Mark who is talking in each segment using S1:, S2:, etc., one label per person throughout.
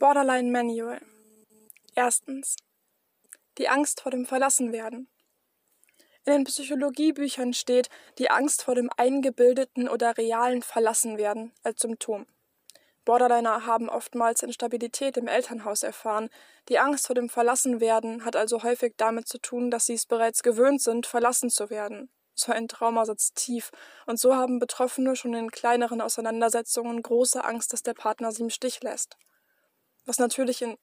S1: Borderline Manual. Erstens. Die Angst vor dem Verlassenwerden. In den Psychologiebüchern steht die Angst vor dem eingebildeten oder realen Verlassenwerden als Symptom. Borderliner haben oftmals Instabilität im Elternhaus erfahren. Die Angst vor dem Verlassenwerden hat also häufig damit zu tun, dass sie es bereits gewöhnt sind, verlassen zu werden. So ein Trauma sitzt tief, und so haben Betroffene schon in kleineren Auseinandersetzungen große Angst, dass der Partner sie im Stich lässt. Was natürlich in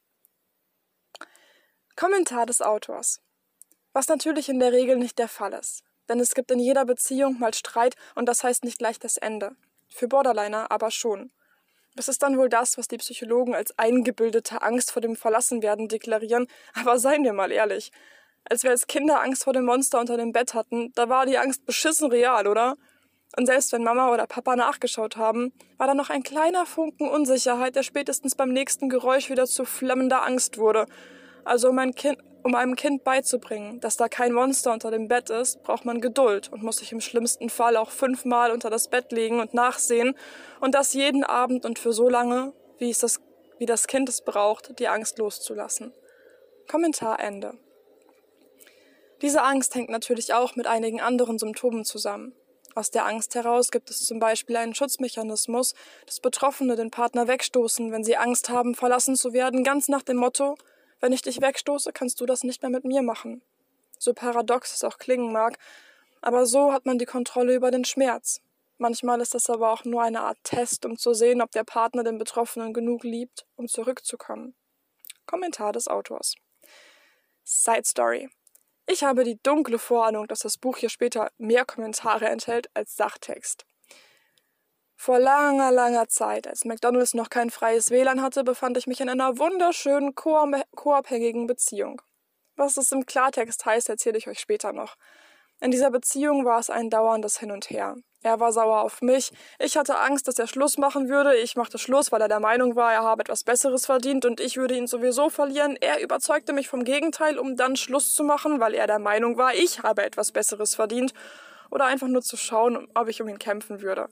S1: Kommentar des Autors. Was natürlich in der Regel nicht der Fall ist. Denn es gibt in jeder Beziehung mal Streit und das heißt nicht gleich das Ende. Für Borderliner aber schon. Das ist dann wohl das, was die Psychologen als eingebildete Angst vor dem Verlassenwerden deklarieren, aber seien wir mal ehrlich. Als wir als Kinder Angst vor dem Monster unter dem Bett hatten, da war die Angst beschissen real, oder? Und selbst wenn Mama oder Papa nachgeschaut haben, war da noch ein kleiner Funken Unsicherheit, der spätestens beim nächsten Geräusch wieder zu flammender Angst wurde. Also um, ein kind, um einem Kind beizubringen, dass da kein Monster unter dem Bett ist, braucht man Geduld und muss sich im schlimmsten Fall auch fünfmal unter das Bett legen und nachsehen und das jeden Abend und für so lange, wie, es das, wie das Kind es braucht, die Angst loszulassen. Kommentar Ende. Diese Angst hängt natürlich auch mit einigen anderen Symptomen zusammen. Aus der Angst heraus gibt es zum Beispiel einen Schutzmechanismus, dass Betroffene den Partner wegstoßen, wenn sie Angst haben, verlassen zu werden, ganz nach dem Motto, wenn ich dich wegstoße, kannst du das nicht mehr mit mir machen. So paradox es auch klingen mag, aber so hat man die Kontrolle über den Schmerz. Manchmal ist das aber auch nur eine Art Test, um zu sehen, ob der Partner den Betroffenen genug liebt, um zurückzukommen. Kommentar des Autors. Side Story. Ich habe die dunkle Vorahnung, dass das Buch hier später mehr Kommentare enthält als Sachtext. Vor langer, langer Zeit, als McDonald's noch kein freies WLAN hatte, befand ich mich in einer wunderschönen, co-abhängigen Beziehung. Was es im Klartext heißt, erzähle ich euch später noch. In dieser Beziehung war es ein dauerndes Hin und Her. Er war sauer auf mich, ich hatte Angst, dass er Schluss machen würde, ich machte Schluss, weil er der Meinung war, er habe etwas Besseres verdient und ich würde ihn sowieso verlieren. Er überzeugte mich vom Gegenteil, um dann Schluss zu machen, weil er der Meinung war, ich habe etwas Besseres verdient, oder einfach nur zu schauen, ob ich um ihn kämpfen würde.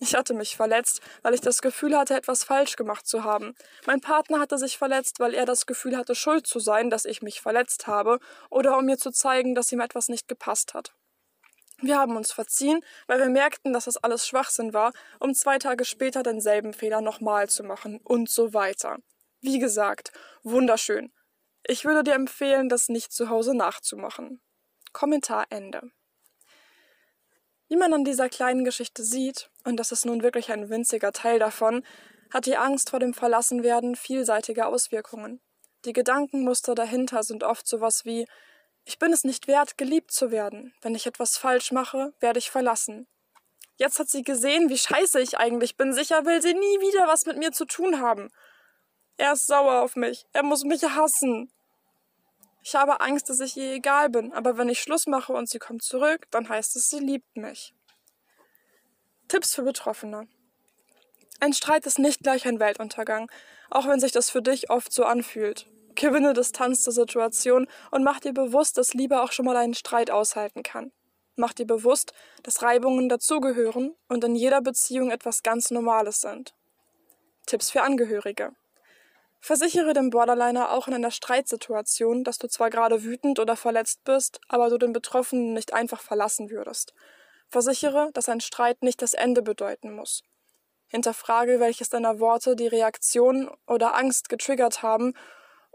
S1: Ich hatte mich verletzt, weil ich das Gefühl hatte, etwas falsch gemacht zu haben. Mein Partner hatte sich verletzt, weil er das Gefühl hatte, schuld zu sein, dass ich mich verletzt habe, oder um mir zu zeigen, dass ihm etwas nicht gepasst hat. Wir haben uns verziehen, weil wir merkten, dass das alles Schwachsinn war, um zwei Tage später denselben Fehler nochmal zu machen und so weiter. Wie gesagt, wunderschön. Ich würde dir empfehlen, das nicht zu Hause nachzumachen. Kommentar Ende. Wie man an dieser kleinen Geschichte sieht, und das ist nun wirklich ein winziger Teil davon, hat die Angst vor dem Verlassenwerden vielseitige Auswirkungen. Die Gedankenmuster dahinter sind oft sowas wie Ich bin es nicht wert, geliebt zu werden. Wenn ich etwas falsch mache, werde ich verlassen. Jetzt hat sie gesehen, wie scheiße ich eigentlich bin. Sicher will sie nie wieder was mit mir zu tun haben. Er ist sauer auf mich. Er muss mich hassen. Ich habe Angst, dass ich ihr egal bin, aber wenn ich Schluss mache und sie kommt zurück, dann heißt es, sie liebt mich. Tipps für Betroffene. Ein Streit ist nicht gleich ein Weltuntergang, auch wenn sich das für dich oft so anfühlt. Gewinne Distanz zur Situation und mach dir bewusst, dass Liebe auch schon mal einen Streit aushalten kann. Mach dir bewusst, dass Reibungen dazugehören und in jeder Beziehung etwas ganz Normales sind. Tipps für Angehörige. Versichere dem Borderliner auch in einer Streitsituation, dass du zwar gerade wütend oder verletzt bist, aber du den Betroffenen nicht einfach verlassen würdest. Versichere, dass ein Streit nicht das Ende bedeuten muss. Hinterfrage, welches deiner Worte die Reaktion oder Angst getriggert haben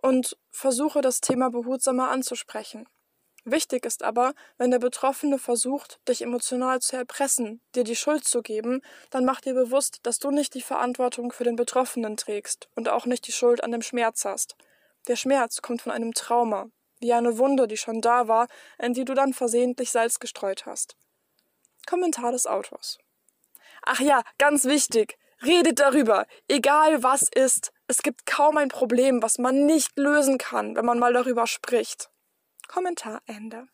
S1: und versuche das Thema behutsamer anzusprechen. Wichtig ist aber, wenn der Betroffene versucht, dich emotional zu erpressen, dir die Schuld zu geben, dann mach dir bewusst, dass du nicht die Verantwortung für den Betroffenen trägst und auch nicht die Schuld an dem Schmerz hast. Der Schmerz kommt von einem Trauma, wie eine Wunde, die schon da war, in die du dann versehentlich Salz gestreut hast. Kommentar des Autors. Ach ja, ganz wichtig. Redet darüber. Egal was ist. Es gibt kaum ein Problem, was man nicht lösen kann, wenn man mal darüber spricht. Kommentar Ende.